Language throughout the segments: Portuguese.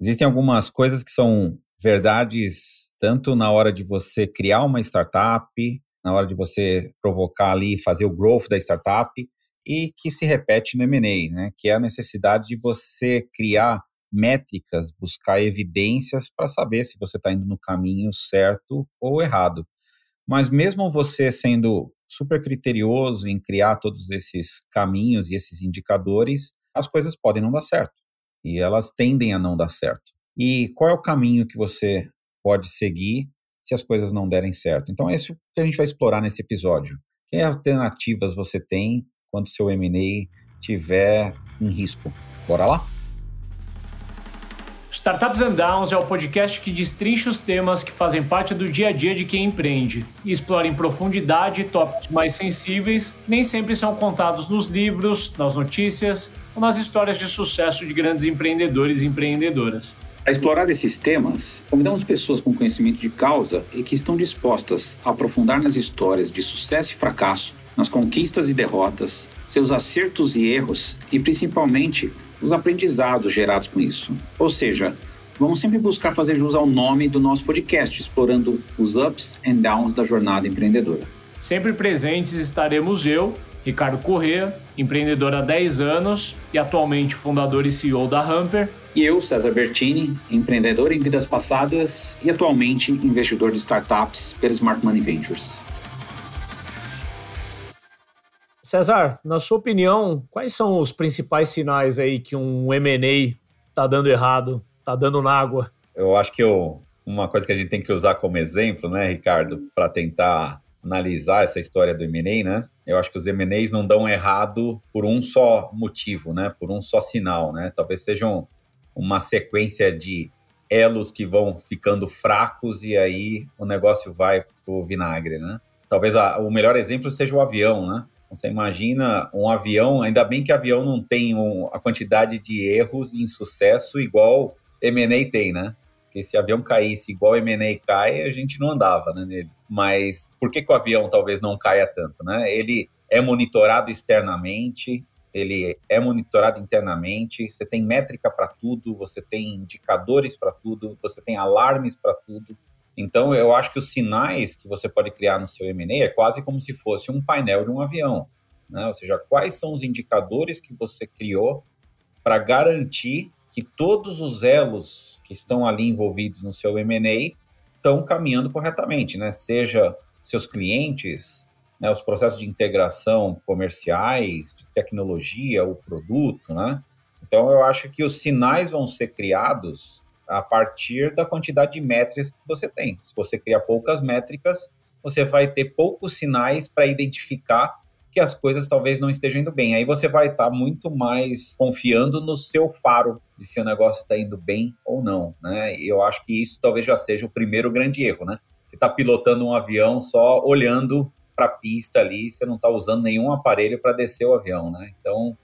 Existem algumas coisas que são verdades tanto na hora de você criar uma startup, na hora de você provocar ali, fazer o growth da startup, e que se repete no M&A, né? Que é a necessidade de você criar métricas, buscar evidências para saber se você está indo no caminho certo ou errado. Mas mesmo você sendo super criterioso em criar todos esses caminhos e esses indicadores, as coisas podem não dar certo e elas tendem a não dar certo. E qual é o caminho que você pode seguir se as coisas não derem certo? Então é isso que a gente vai explorar nesse episódio. Que alternativas você tem quando seu M&A tiver em risco? Bora lá? Startups and Downs é o podcast que destrincha os temas que fazem parte do dia a dia de quem empreende e explora em profundidade tópicos mais sensíveis que nem sempre são contados nos livros, nas notícias nas histórias de sucesso de grandes empreendedores e empreendedoras. Para explorar esses temas, convidamos pessoas com conhecimento de causa e que estão dispostas a aprofundar nas histórias de sucesso e fracasso, nas conquistas e derrotas, seus acertos e erros e principalmente os aprendizados gerados com isso. Ou seja, vamos sempre buscar fazer jus ao nome do nosso podcast, explorando os ups and downs da jornada empreendedora. Sempre presentes estaremos eu, Ricardo Corrêa, empreendedor há 10 anos e atualmente fundador e CEO da Hamper. E eu, César Bertini, empreendedor em vidas passadas e atualmente investidor de startups pela Smart Money Ventures. César, na sua opinião, quais são os principais sinais aí que um M&A está dando errado, está dando na água? Eu acho que eu, uma coisa que a gente tem que usar como exemplo, né, Ricardo, para tentar analisar essa história do M&A, né? Eu acho que os M&As não dão errado por um só motivo, né? Por um só sinal, né? Talvez sejam uma sequência de elos que vão ficando fracos e aí o negócio vai pro vinagre, né? Talvez a, o melhor exemplo seja o avião, né? Você imagina um avião, ainda bem que avião não tem um, a quantidade de erros e insucesso igual M&A tem, né? Porque se o avião caísse igual o M&A cai, a gente não andava né, neles. Mas por que, que o avião talvez não caia tanto? Né? Ele é monitorado externamente, ele é monitorado internamente, você tem métrica para tudo, você tem indicadores para tudo, você tem alarmes para tudo. Então, eu acho que os sinais que você pode criar no seu M&A é quase como se fosse um painel de um avião. Né? Ou seja, quais são os indicadores que você criou para garantir que todos os elos que estão ali envolvidos no seu M&A estão caminhando corretamente, né? Seja seus clientes, né, os processos de integração comerciais, de tecnologia, o produto, né? Então eu acho que os sinais vão ser criados a partir da quantidade de métricas que você tem. Se você criar poucas métricas, você vai ter poucos sinais para identificar que as coisas talvez não estejam indo bem. Aí você vai estar tá muito mais confiando no seu faro de se o negócio está indo bem ou não, né? E eu acho que isso talvez já seja o primeiro grande erro, né? Você está pilotando um avião só olhando para a pista ali, você não está usando nenhum aparelho para descer o avião, né? Então,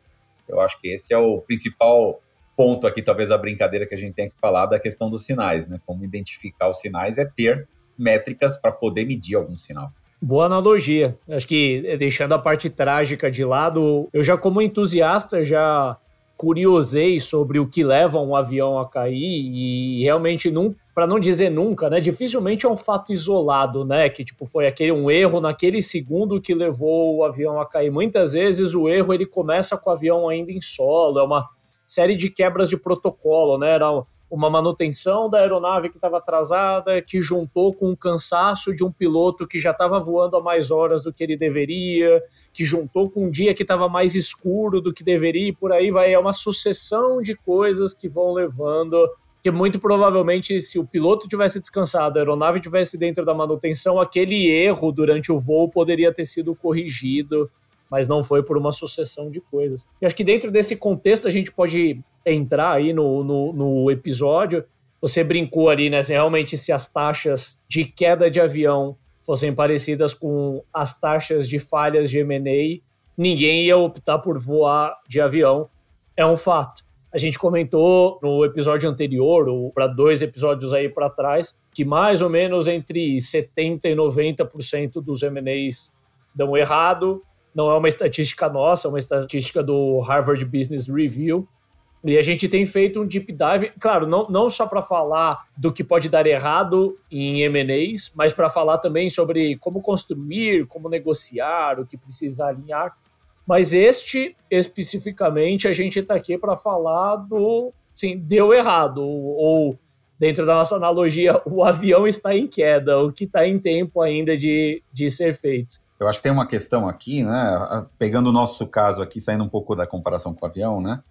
eu acho que esse é o principal ponto aqui, talvez a brincadeira que a gente tem que falar da questão dos sinais, né? Como identificar os sinais é ter métricas para poder medir algum sinal. Boa analogia. Acho que eh, deixando a parte trágica de lado, eu já como entusiasta já curiosei sobre o que leva um avião a cair e realmente para não dizer nunca, né? Dificilmente é um fato isolado, né? Que tipo foi aquele um erro naquele segundo que levou o avião a cair. Muitas vezes o erro ele começa com o avião ainda em solo, é uma série de quebras de protocolo, né? Era uma manutenção da aeronave que estava atrasada, que juntou com o cansaço de um piloto que já estava voando a mais horas do que ele deveria, que juntou com um dia que estava mais escuro do que deveria, e por aí vai. É uma sucessão de coisas que vão levando. Que muito provavelmente, se o piloto tivesse descansado, a aeronave tivesse dentro da manutenção, aquele erro durante o voo poderia ter sido corrigido mas não foi por uma sucessão de coisas. E acho que dentro desse contexto a gente pode entrar aí no, no, no episódio. Você brincou ali, né? Se realmente se as taxas de queda de avião fossem parecidas com as taxas de falhas de M&A, ninguém ia optar por voar de avião. É um fato. A gente comentou no episódio anterior, ou para dois episódios aí para trás, que mais ou menos entre 70% e 90% dos M&As dão errado, não é uma estatística nossa, é uma estatística do Harvard Business Review. E a gente tem feito um deep dive, claro, não, não só para falar do que pode dar errado em M&As, mas para falar também sobre como construir, como negociar, o que precisa alinhar. Mas este, especificamente, a gente está aqui para falar do, sim, deu errado, ou, dentro da nossa analogia, o avião está em queda, o que está em tempo ainda de, de ser feito. Eu acho que tem uma questão aqui, né? Pegando o nosso caso aqui, saindo um pouco da comparação com o avião, né?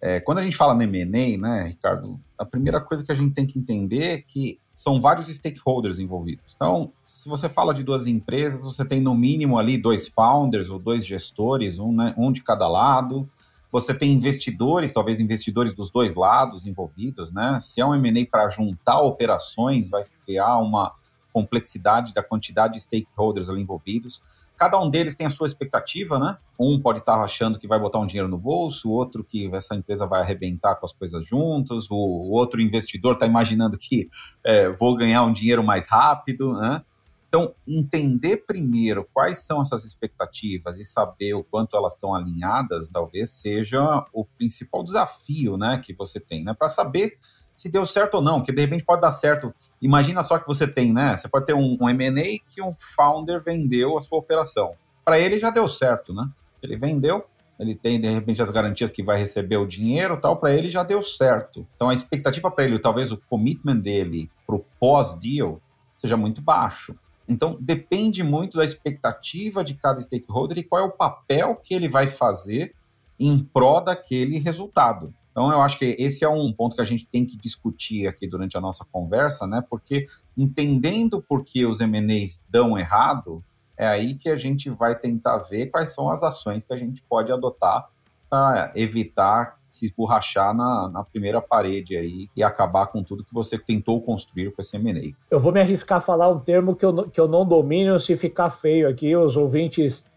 É, quando a gente fala no M&A, né, Ricardo, a primeira coisa que a gente tem que entender é que são vários stakeholders envolvidos. Então, se você fala de duas empresas, você tem no mínimo ali dois founders ou dois gestores, um, né, um de cada lado. Você tem investidores, talvez investidores dos dois lados envolvidos, né? Se é um M&A para juntar operações, vai criar uma complexidade da quantidade de stakeholders ali envolvidos. Cada um deles tem a sua expectativa, né? Um pode estar achando que vai botar um dinheiro no bolso, o outro que essa empresa vai arrebentar com as coisas juntos, o outro investidor está imaginando que é, vou ganhar um dinheiro mais rápido, né? Então, entender primeiro quais são essas expectativas e saber o quanto elas estão alinhadas, talvez seja o principal desafio, né, que você tem, né, para saber se deu certo ou não, que de repente pode dar certo. Imagina só que você tem, né? Você pode ter um, um M&A que um founder vendeu a sua operação. Para ele já deu certo, né? Ele vendeu, ele tem de repente as garantias que vai receber o dinheiro, tal, para ele já deu certo. Então a expectativa para ele, talvez o commitment dele para o pós-deal seja muito baixo. Então depende muito da expectativa de cada stakeholder e qual é o papel que ele vai fazer em prol daquele resultado. Então, eu acho que esse é um ponto que a gente tem que discutir aqui durante a nossa conversa, né? Porque entendendo por que os MNEs dão errado, é aí que a gente vai tentar ver quais são as ações que a gente pode adotar para evitar se esborrachar na, na, primeira parede aí e acabar com tudo que você tentou construir com esse M&A. Eu vou me arriscar a falar um termo que eu, que eu não domino, se ficar feio aqui, os ouvintes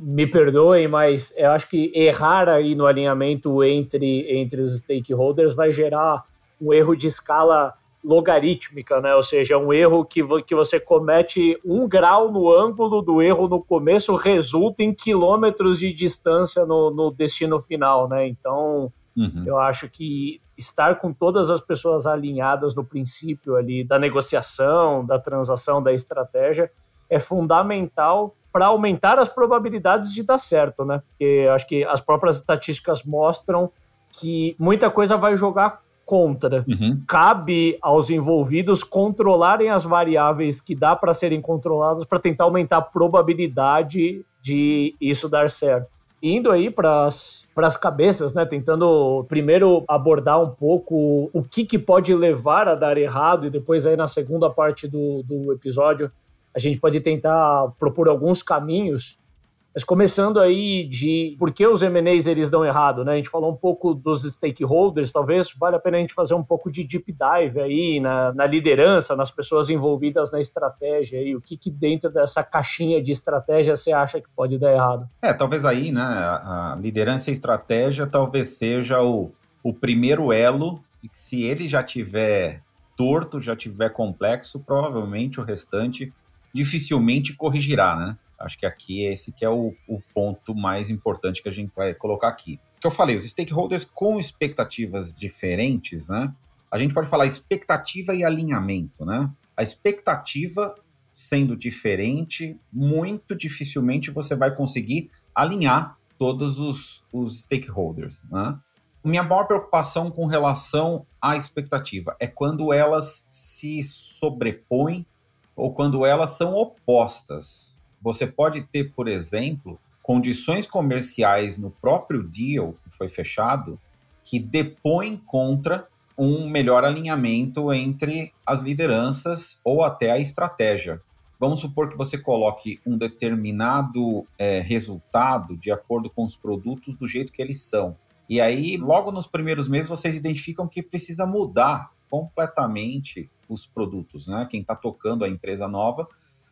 me perdoem, mas eu acho que errar aí no alinhamento entre, entre os stakeholders vai gerar um erro de escala logarítmica, né? Ou seja, um erro que, que você comete um grau no ângulo do erro no começo resulta em quilômetros de distância no, no destino final, né? Então, uhum. eu acho que estar com todas as pessoas alinhadas no princípio ali da negociação, da transação, da estratégia é fundamental para aumentar as probabilidades de dar certo, né? Porque acho que as próprias estatísticas mostram que muita coisa vai jogar contra. Uhum. Cabe aos envolvidos controlarem as variáveis que dá para serem controladas para tentar aumentar a probabilidade de isso dar certo. Indo aí para as cabeças, né? Tentando primeiro abordar um pouco o que, que pode levar a dar errado, e depois aí na segunda parte do, do episódio a gente pode tentar propor alguns caminhos, mas começando aí de por que os M&As eles dão errado, né? A gente falou um pouco dos stakeholders, talvez vale a pena a gente fazer um pouco de deep dive aí na, na liderança, nas pessoas envolvidas na estratégia e o que, que dentro dessa caixinha de estratégia você acha que pode dar errado? É, talvez aí, né, a liderança e estratégia talvez seja o, o primeiro elo e se ele já tiver torto, já tiver complexo, provavelmente o restante dificilmente corrigirá, né? Acho que aqui esse que é o, o ponto mais importante que a gente vai colocar aqui. O que eu falei, os stakeholders com expectativas diferentes, né? A gente pode falar expectativa e alinhamento, né? A expectativa sendo diferente, muito dificilmente você vai conseguir alinhar todos os, os stakeholders, né? Minha maior preocupação com relação à expectativa é quando elas se sobrepõem ou quando elas são opostas. Você pode ter, por exemplo, condições comerciais no próprio deal que foi fechado que depõem contra um melhor alinhamento entre as lideranças ou até a estratégia. Vamos supor que você coloque um determinado é, resultado de acordo com os produtos do jeito que eles são. E aí, logo nos primeiros meses, vocês identificam que precisa mudar completamente os produtos, né? Quem está tocando a empresa nova.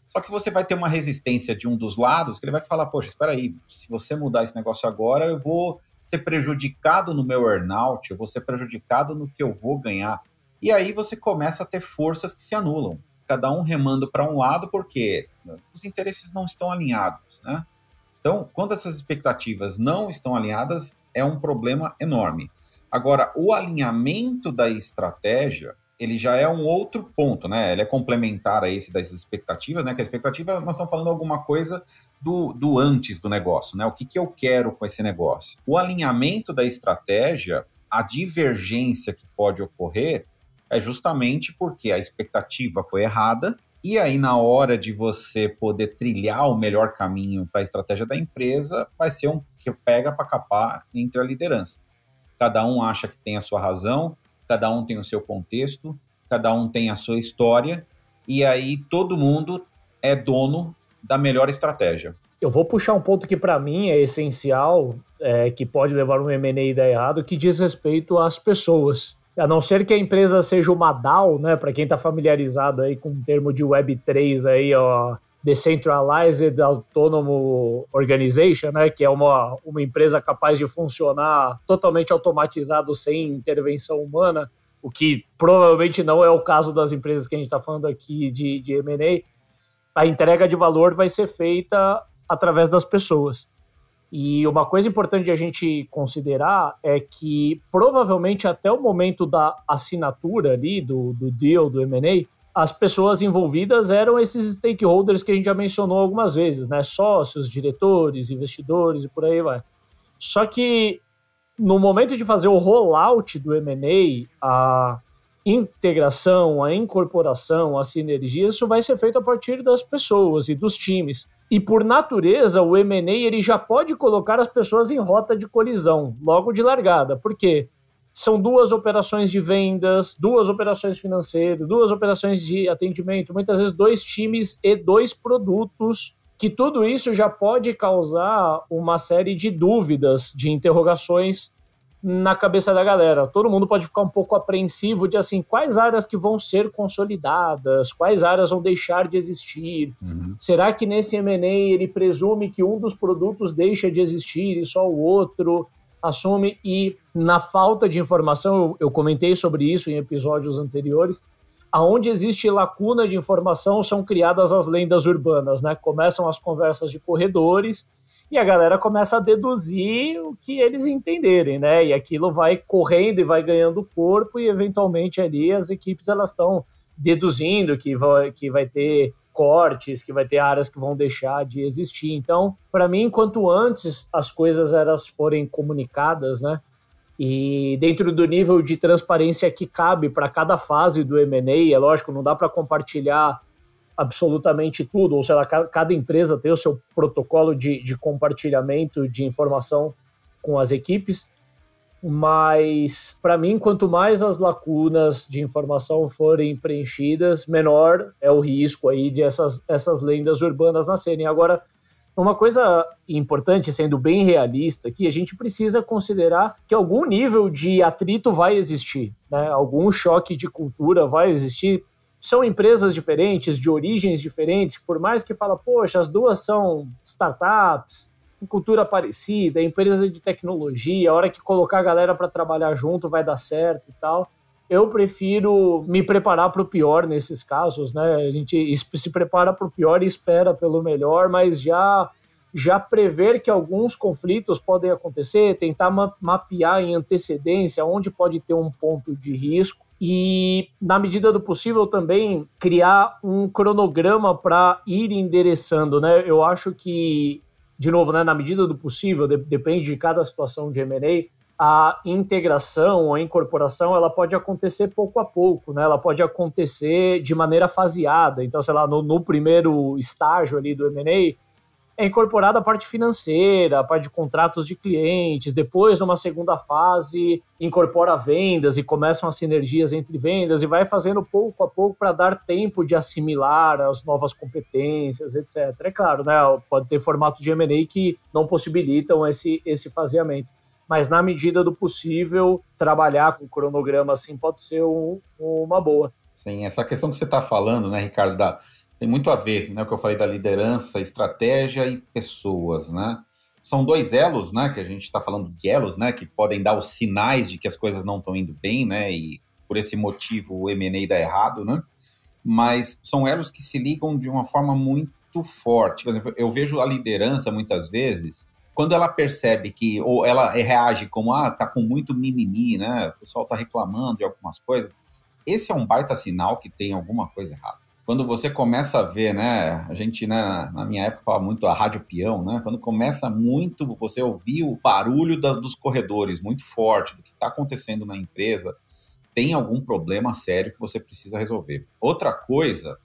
Só que você vai ter uma resistência de um dos lados que ele vai falar: Poxa, espera aí, se você mudar esse negócio agora, eu vou ser prejudicado no meu earnout, eu vou ser prejudicado no que eu vou ganhar. E aí você começa a ter forças que se anulam, cada um remando para um lado porque os interesses não estão alinhados, né? Então, quando essas expectativas não estão alinhadas, é um problema enorme. Agora, o alinhamento da estratégia, ele já é um outro ponto, né? Ele é complementar a esse das expectativas, né? Que a expectativa, nós estamos falando alguma coisa do, do antes do negócio, né? O que, que eu quero com esse negócio? O alinhamento da estratégia, a divergência que pode ocorrer é justamente porque a expectativa foi errada e aí, na hora de você poder trilhar o melhor caminho para a estratégia da empresa, vai ser um que pega para capar entre a liderança. Cada um acha que tem a sua razão, cada um tem o seu contexto, cada um tem a sua história, e aí todo mundo é dono da melhor estratégia. Eu vou puxar um ponto que para mim é essencial, é, que pode levar um M&A dar errado, que diz respeito às pessoas a não ser que a empresa seja uma DAO, né, para quem está familiarizado aí com o termo de Web3 aí, ó, Decentralized Autonomous Organization, né, que é uma, uma empresa capaz de funcionar totalmente automatizado sem intervenção humana, o que provavelmente não é o caso das empresas que a gente está falando aqui de, de M&A, a entrega de valor vai ser feita através das pessoas. E uma coisa importante de a gente considerar é que provavelmente até o momento da assinatura ali, do, do deal, do M&A, as pessoas envolvidas eram esses stakeholders que a gente já mencionou algumas vezes, né? Sócios, diretores, investidores e por aí vai. Só que no momento de fazer o rollout do M&A, a integração, a incorporação, a sinergia, isso vai ser feito a partir das pessoas e dos times. E por natureza, o M&A ele já pode colocar as pessoas em rota de colisão, logo de largada. Por quê? São duas operações de vendas, duas operações financeiras, duas operações de atendimento, muitas vezes dois times e dois produtos, que tudo isso já pode causar uma série de dúvidas, de interrogações na cabeça da galera. Todo mundo pode ficar um pouco apreensivo de assim, quais áreas que vão ser consolidadas, quais áreas vão deixar de existir. Uhum. Será que nesse M&A ele presume que um dos produtos deixa de existir e só o outro assume? E na falta de informação, eu, eu comentei sobre isso em episódios anteriores, aonde existe lacuna de informação são criadas as lendas urbanas, né? Começam as conversas de corredores e a galera começa a deduzir o que eles entenderem, né? E aquilo vai correndo e vai ganhando corpo e eventualmente ali as equipes elas estão deduzindo que vai, que vai ter cortes, que vai ter áreas que vão deixar de existir. Então, para mim, quanto antes as coisas elas forem comunicadas, né? E dentro do nível de transparência que cabe para cada fase do M&A, é lógico, não dá para compartilhar absolutamente tudo, ou sei lá, cada empresa tem o seu protocolo de, de compartilhamento de informação com as equipes, mas para mim, quanto mais as lacunas de informação forem preenchidas, menor é o risco aí de essas, essas lendas urbanas nascerem. Agora, uma coisa importante, sendo bem realista aqui, a gente precisa considerar que algum nível de atrito vai existir, né? algum choque de cultura vai existir, são empresas diferentes, de origens diferentes, por mais que fala, poxa, as duas são startups, com cultura parecida, empresa de tecnologia, a hora que colocar a galera para trabalhar junto vai dar certo e tal. Eu prefiro me preparar para o pior nesses casos, né? A gente se prepara para o pior e espera pelo melhor, mas já já prever que alguns conflitos podem acontecer, tentar mapear em antecedência onde pode ter um ponto de risco e, na medida do possível, também criar um cronograma para ir endereçando. Né? Eu acho que, de novo, né, na medida do possível, de, depende de cada situação de M&A, a integração, a incorporação, ela pode acontecer pouco a pouco, né? Ela pode acontecer de maneira faseada. Então, sei lá, no, no primeiro estágio ali do M&A, é incorporada a parte financeira, a parte de contratos de clientes. Depois, numa segunda fase, incorpora vendas e começam as sinergias entre vendas e vai fazendo pouco a pouco para dar tempo de assimilar as novas competências, etc. É claro, né? Pode ter formatos de M&A que não possibilitam esse, esse faseamento. Mas, na medida do possível, trabalhar com cronograma assim pode ser um, uma boa. Sim, essa questão que você está falando, né, Ricardo, da tem muito a ver, né, o que eu falei da liderança, estratégia e pessoas, né? São dois elos, né, que a gente está falando de elos, né, que podem dar os sinais de que as coisas não estão indo bem, né, e por esse motivo o M&A dá errado, né? Mas são elos que se ligam de uma forma muito forte. Por exemplo, eu vejo a liderança muitas vezes quando ela percebe que, ou ela reage como, ah, tá com muito mimimi, né? O pessoal tá reclamando de algumas coisas, esse é um baita sinal que tem alguma coisa errada. Quando você começa a ver, né? A gente, né, na minha época, falava muito a rádio peão, né? Quando começa muito você ouvir o barulho da, dos corredores muito forte, do que está acontecendo na empresa, tem algum problema sério que você precisa resolver. Outra coisa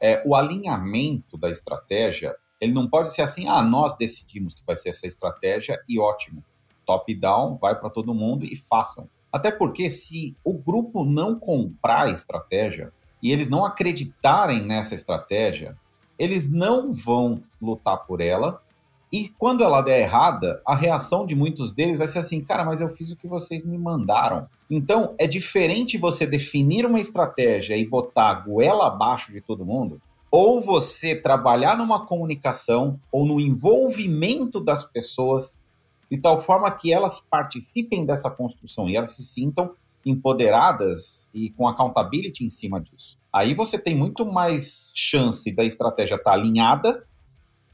é o alinhamento da estratégia ele não pode ser assim, ah, nós decidimos que vai ser essa estratégia e ótimo. Top-down, vai para todo mundo e façam. Até porque se o grupo não comprar a estratégia e eles não acreditarem nessa estratégia, eles não vão lutar por ela. E quando ela der errada, a reação de muitos deles vai ser assim: cara, mas eu fiz o que vocês me mandaram. Então é diferente você definir uma estratégia e botar a goela abaixo de todo mundo ou você trabalhar numa comunicação ou no envolvimento das pessoas de tal forma que elas participem dessa construção e elas se sintam empoderadas e com accountability em cima disso. Aí você tem muito mais chance da estratégia estar alinhada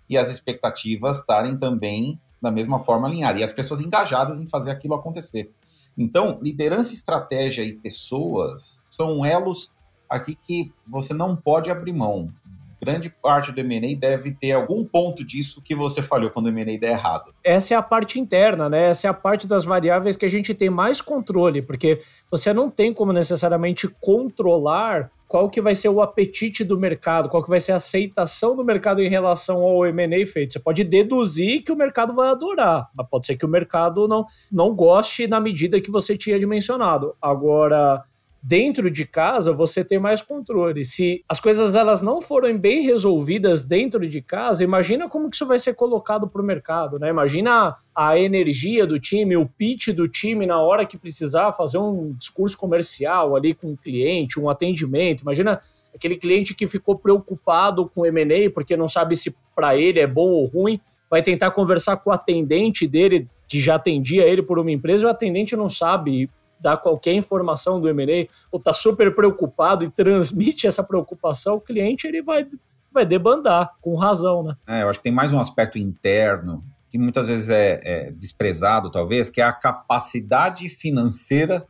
e as expectativas estarem também da mesma forma alinhadas e as pessoas engajadas em fazer aquilo acontecer. Então, liderança, estratégia e pessoas são elos aqui que você não pode abrir mão grande parte do M&A deve ter algum ponto disso que você falhou quando o M&A der errado. Essa é a parte interna, né? Essa é a parte das variáveis que a gente tem mais controle, porque você não tem como necessariamente controlar qual que vai ser o apetite do mercado, qual que vai ser a aceitação do mercado em relação ao M&A feito. Você pode deduzir que o mercado vai adorar, mas pode ser que o mercado não, não goste na medida que você tinha dimensionado. Agora, dentro de casa você tem mais controle. Se as coisas elas não forem bem resolvidas dentro de casa, imagina como que isso vai ser colocado para o mercado, né? Imagina a energia do time, o pitch do time na hora que precisar fazer um discurso comercial ali com o cliente, um atendimento. Imagina aquele cliente que ficou preocupado com o M&A porque não sabe se para ele é bom ou ruim, vai tentar conversar com o atendente dele que já atendia ele por uma empresa, e o atendente não sabe dar qualquer informação do M&A ou está super preocupado e transmite essa preocupação, o cliente ele vai, vai debandar, com razão, né? É, eu acho que tem mais um aspecto interno que muitas vezes é, é desprezado, talvez, que é a capacidade financeira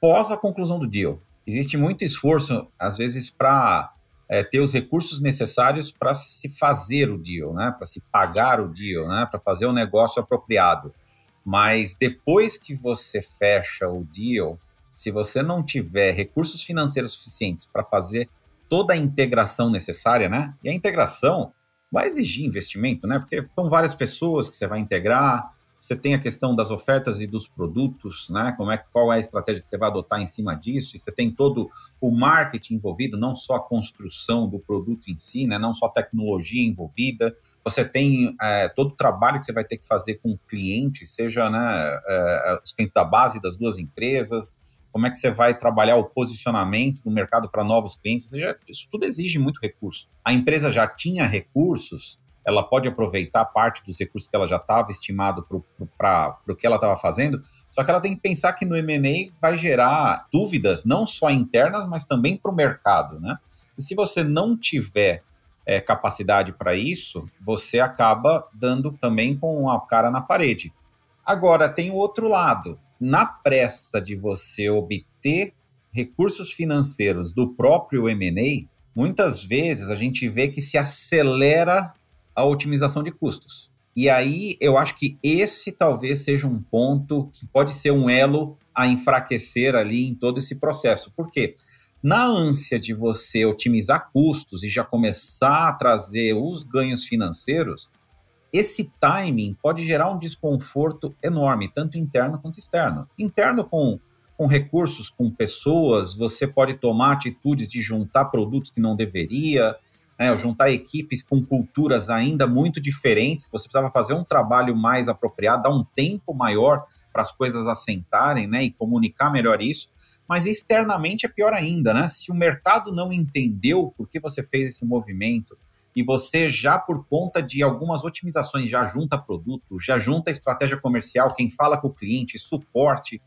pós a conclusão do deal. Existe muito esforço, às vezes, para é, ter os recursos necessários para se fazer o deal, né? para se pagar o deal, né? para fazer o negócio apropriado. Mas depois que você fecha o deal, se você não tiver recursos financeiros suficientes para fazer toda a integração necessária, né? E a integração vai exigir investimento, né? Porque são várias pessoas que você vai integrar, você tem a questão das ofertas e dos produtos, né? Como é, qual é a estratégia que você vai adotar em cima disso? E você tem todo o marketing envolvido, não só a construção do produto em si, né? Não só a tecnologia envolvida. Você tem é, todo o trabalho que você vai ter que fazer com o cliente, seja né, é, os clientes da base das duas empresas. Como é que você vai trabalhar o posicionamento do mercado para novos clientes? Ou seja, isso tudo exige muito recurso. A empresa já tinha recursos, ela pode aproveitar parte dos recursos que ela já estava estimado para o que ela estava fazendo, só que ela tem que pensar que no M&A vai gerar dúvidas, não só internas, mas também para o mercado, né? E se você não tiver é, capacidade para isso, você acaba dando também com a cara na parede. Agora, tem o outro lado. Na pressa de você obter recursos financeiros do próprio M&A, muitas vezes a gente vê que se acelera a otimização de custos. E aí eu acho que esse talvez seja um ponto que pode ser um elo a enfraquecer ali em todo esse processo. Por quê? Na ânsia de você otimizar custos e já começar a trazer os ganhos financeiros, esse timing pode gerar um desconforto enorme, tanto interno quanto externo. Interno com, com recursos, com pessoas, você pode tomar atitudes de juntar produtos que não deveria, né, juntar equipes com culturas ainda muito diferentes, você precisava fazer um trabalho mais apropriado, dar um tempo maior para as coisas assentarem né, e comunicar melhor isso. Mas externamente é pior ainda, né? Se o mercado não entendeu por que você fez esse movimento e você já por conta de algumas otimizações já junta produto, já junta estratégia comercial, quem fala com o cliente, suporte,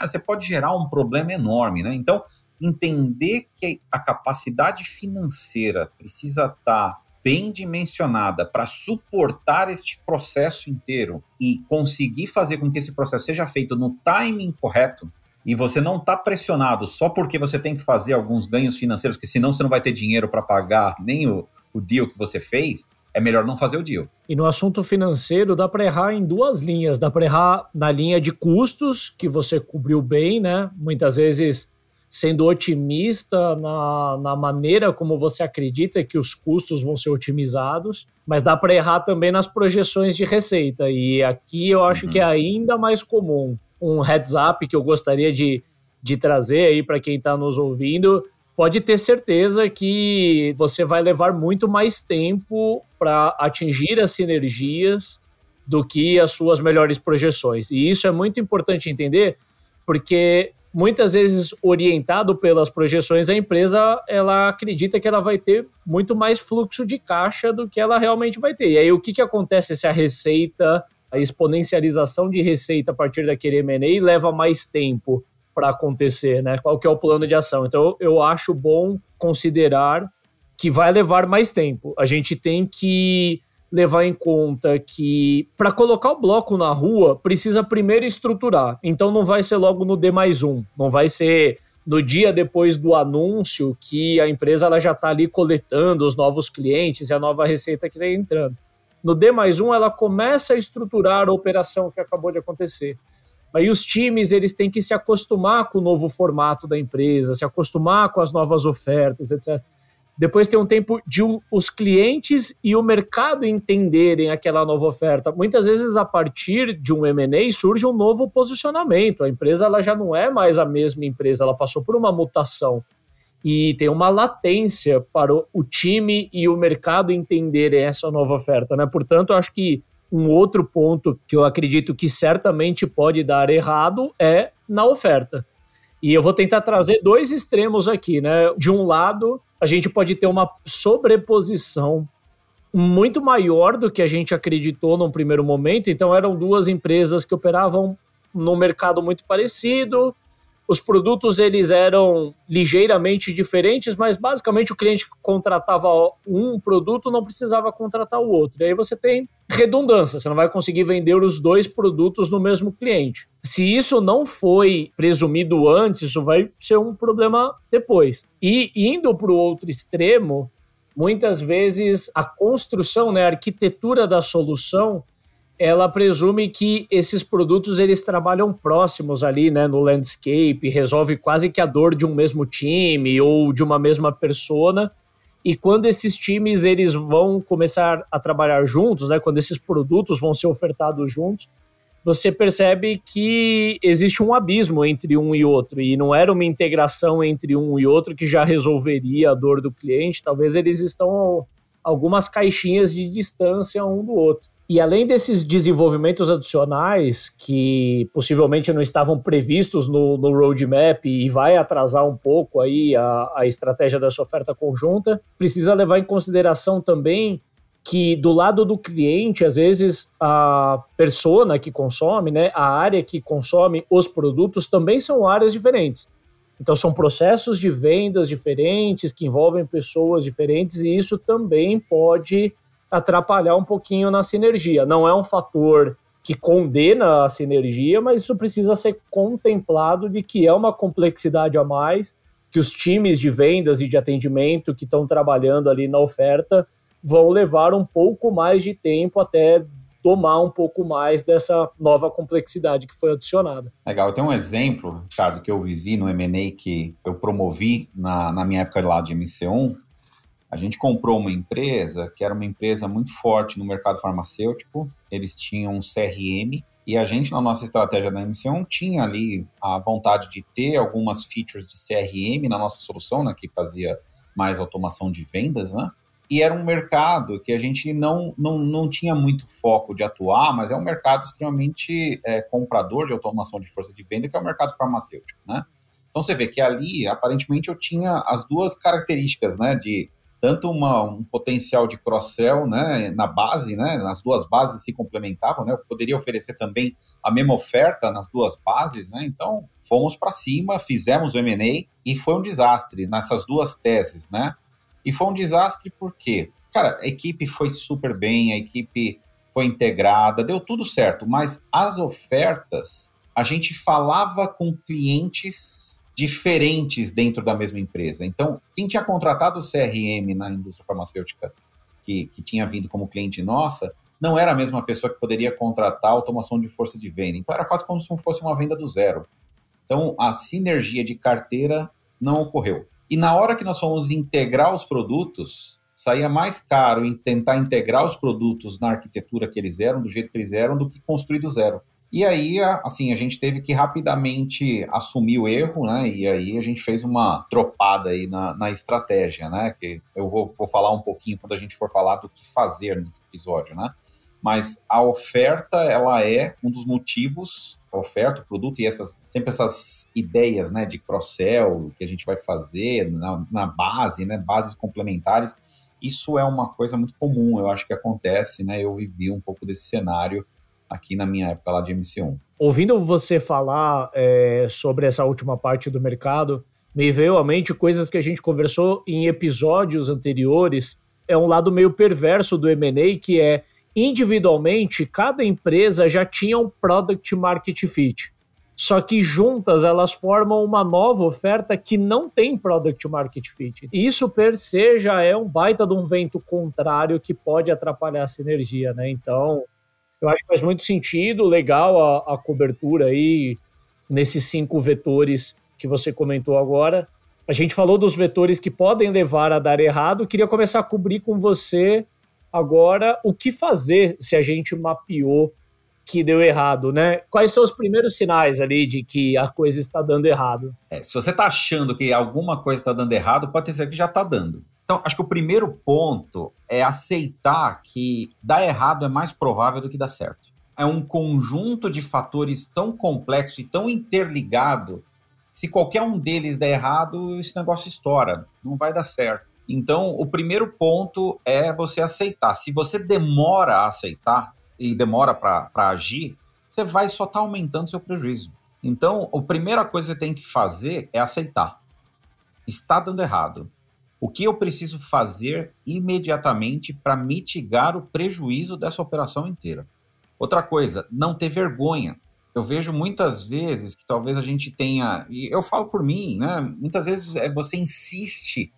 você pode gerar um problema enorme, né? Então, entender que a capacidade financeira precisa estar tá bem dimensionada para suportar este processo inteiro e conseguir fazer com que esse processo seja feito no timing correto, e você não está pressionado só porque você tem que fazer alguns ganhos financeiros, que senão você não vai ter dinheiro para pagar nem o, o deal que você fez, é melhor não fazer o deal. E no assunto financeiro, dá para errar em duas linhas. Dá para errar na linha de custos, que você cobriu bem, né? Muitas vezes sendo otimista na, na maneira como você acredita que os custos vão ser otimizados, mas dá para errar também nas projeções de receita. E aqui eu acho uhum. que é ainda mais comum. Um heads up que eu gostaria de, de trazer aí para quem está nos ouvindo pode ter certeza que você vai levar muito mais tempo para atingir as sinergias do que as suas melhores projeções. E isso é muito importante entender, porque muitas vezes orientado pelas projeções, a empresa ela acredita que ela vai ter muito mais fluxo de caixa do que ela realmente vai ter. E aí o que, que acontece se a receita, a exponencialização de receita a partir daquele M&A leva mais tempo para acontecer, né? Qual que é o plano de ação? Então eu acho bom considerar que vai levar mais tempo. A gente tem que levar em conta que para colocar o bloco na rua precisa primeiro estruturar. Então não vai ser logo no D mais um, não vai ser no dia depois do anúncio que a empresa ela já está ali coletando os novos clientes e a nova receita que está entrando. No D mais um ela começa a estruturar a operação que acabou de acontecer. Aí os times eles têm que se acostumar com o novo formato da empresa, se acostumar com as novas ofertas, etc. Depois tem um tempo de os clientes e o mercado entenderem aquela nova oferta. Muitas vezes, a partir de um M&A, surge um novo posicionamento. A empresa ela já não é mais a mesma empresa, ela passou por uma mutação. E tem uma latência para o time e o mercado entenderem essa nova oferta. Né? Portanto, acho que um outro ponto que eu acredito que certamente pode dar errado é na oferta. E eu vou tentar trazer dois extremos aqui, né? De um lado, a gente pode ter uma sobreposição muito maior do que a gente acreditou num primeiro momento. Então, eram duas empresas que operavam num mercado muito parecido. Os produtos eles eram ligeiramente diferentes, mas basicamente o cliente contratava um produto, não precisava contratar o outro. E aí você tem redundância, você não vai conseguir vender os dois produtos no mesmo cliente. Se isso não foi presumido antes, isso vai ser um problema depois. E indo para o outro extremo, muitas vezes a construção, né, a arquitetura da solução, ela presume que esses produtos eles trabalham próximos ali, né, no landscape, resolve quase que a dor de um mesmo time ou de uma mesma persona. E quando esses times eles vão começar a trabalhar juntos, né, quando esses produtos vão ser ofertados juntos, você percebe que existe um abismo entre um e outro, e não era uma integração entre um e outro que já resolveria a dor do cliente, talvez eles estão algumas caixinhas de distância um do outro. E além desses desenvolvimentos adicionais que possivelmente não estavam previstos no, no roadmap e vai atrasar um pouco aí a, a estratégia dessa oferta conjunta, precisa levar em consideração também que do lado do cliente, às vezes a persona que consome, né, a área que consome os produtos também são áreas diferentes. Então são processos de vendas diferentes que envolvem pessoas diferentes e isso também pode atrapalhar um pouquinho na sinergia. Não é um fator que condena a sinergia, mas isso precisa ser contemplado de que é uma complexidade a mais, que os times de vendas e de atendimento que estão trabalhando ali na oferta vão levar um pouco mais de tempo até tomar um pouco mais dessa nova complexidade que foi adicionada. Legal, tenho um exemplo, Ricardo, que eu vivi no M&A que eu promovi na, na minha época lá de MC1. A gente comprou uma empresa que era uma empresa muito forte no mercado farmacêutico, eles tinham um CRM, e a gente, na nossa estratégia da MC1, tinha ali a vontade de ter algumas features de CRM na nossa solução, né, que fazia mais automação de vendas, né? e era um mercado que a gente não, não, não tinha muito foco de atuar, mas é um mercado extremamente é, comprador de automação de força de venda, que é o mercado farmacêutico, né? Então você vê que ali, aparentemente, eu tinha as duas características, né, de tanto uma, um potencial de cross-sell né, na base, né, nas duas bases se complementavam, né, eu poderia oferecer também a mesma oferta nas duas bases, né, então fomos para cima, fizemos o M&A e foi um desastre nessas duas teses, né, e foi um desastre porque cara, a equipe foi super bem, a equipe foi integrada, deu tudo certo, mas as ofertas, a gente falava com clientes diferentes dentro da mesma empresa. Então, quem tinha contratado o CRM na indústria farmacêutica, que, que tinha vindo como cliente nossa, não era a mesma pessoa que poderia contratar automação de força de venda. Então, era quase como se fosse uma venda do zero. Então, a sinergia de carteira não ocorreu. E na hora que nós fomos integrar os produtos, saía mais caro em tentar integrar os produtos na arquitetura que eles eram, do jeito que eles eram, do que construir do zero. E aí, assim, a gente teve que rapidamente assumir o erro, né? E aí a gente fez uma tropada aí na, na estratégia, né? Que eu vou, vou falar um pouquinho quando a gente for falar do que fazer nesse episódio, né? Mas a oferta, ela é um dos motivos a oferta, o produto e essas sempre essas ideias, né, de cross-sell que a gente vai fazer na, na base, né, bases complementares isso é uma coisa muito comum, eu acho que acontece, né? Eu vivi um pouco desse cenário aqui na minha época lá de MC1. Ouvindo você falar é, sobre essa última parte do mercado, me veio à mente coisas que a gente conversou em episódios anteriores. É um lado meio perverso do M&A, que é individualmente cada empresa já tinha um product market fit. Só que juntas elas formam uma nova oferta que não tem product market fit. E isso per se já é um baita de um vento contrário que pode atrapalhar a sinergia, né? Então, eu acho que faz muito sentido, legal a, a cobertura aí nesses cinco vetores que você comentou agora. A gente falou dos vetores que podem levar a dar errado. Queria começar a cobrir com você agora o que fazer se a gente mapeou que deu errado, né? Quais são os primeiros sinais ali de que a coisa está dando errado? É, se você está achando que alguma coisa está dando errado, pode ser que já está dando. Então, acho que o primeiro ponto é aceitar que dar errado é mais provável do que dar certo. É um conjunto de fatores tão complexo e tão interligado. Se qualquer um deles der errado, esse negócio estoura, não vai dar certo. Então, o primeiro ponto é você aceitar. Se você demora a aceitar, e demora para agir, você vai só estar tá aumentando seu prejuízo. Então, a primeira coisa que você tem que fazer é aceitar. Está dando errado. O que eu preciso fazer imediatamente para mitigar o prejuízo dessa operação inteira? Outra coisa, não ter vergonha. Eu vejo muitas vezes que talvez a gente tenha, e eu falo por mim, né? Muitas vezes é, você insiste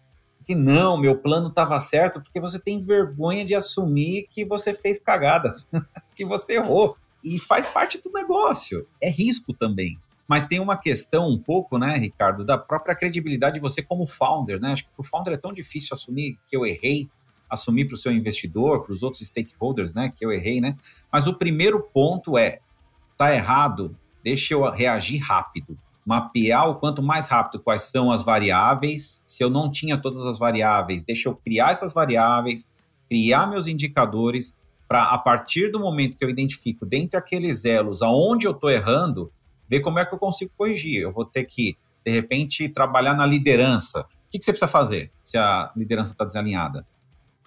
que não, meu plano estava certo, porque você tem vergonha de assumir que você fez cagada, que você errou. E faz parte do negócio. É risco também. Mas tem uma questão um pouco, né, Ricardo, da própria credibilidade de você como founder, né? Acho que para o founder é tão difícil assumir que eu errei, assumir para o seu investidor, para os outros stakeholders, né, que eu errei, né? Mas o primeiro ponto é, tá errado, deixa eu reagir rápido mapear o quanto mais rápido quais são as variáveis. Se eu não tinha todas as variáveis, deixa eu criar essas variáveis, criar meus indicadores para a partir do momento que eu identifico dentre aqueles elos aonde eu estou errando, ver como é que eu consigo corrigir. Eu vou ter que, de repente, trabalhar na liderança. O que, que você precisa fazer se a liderança está desalinhada?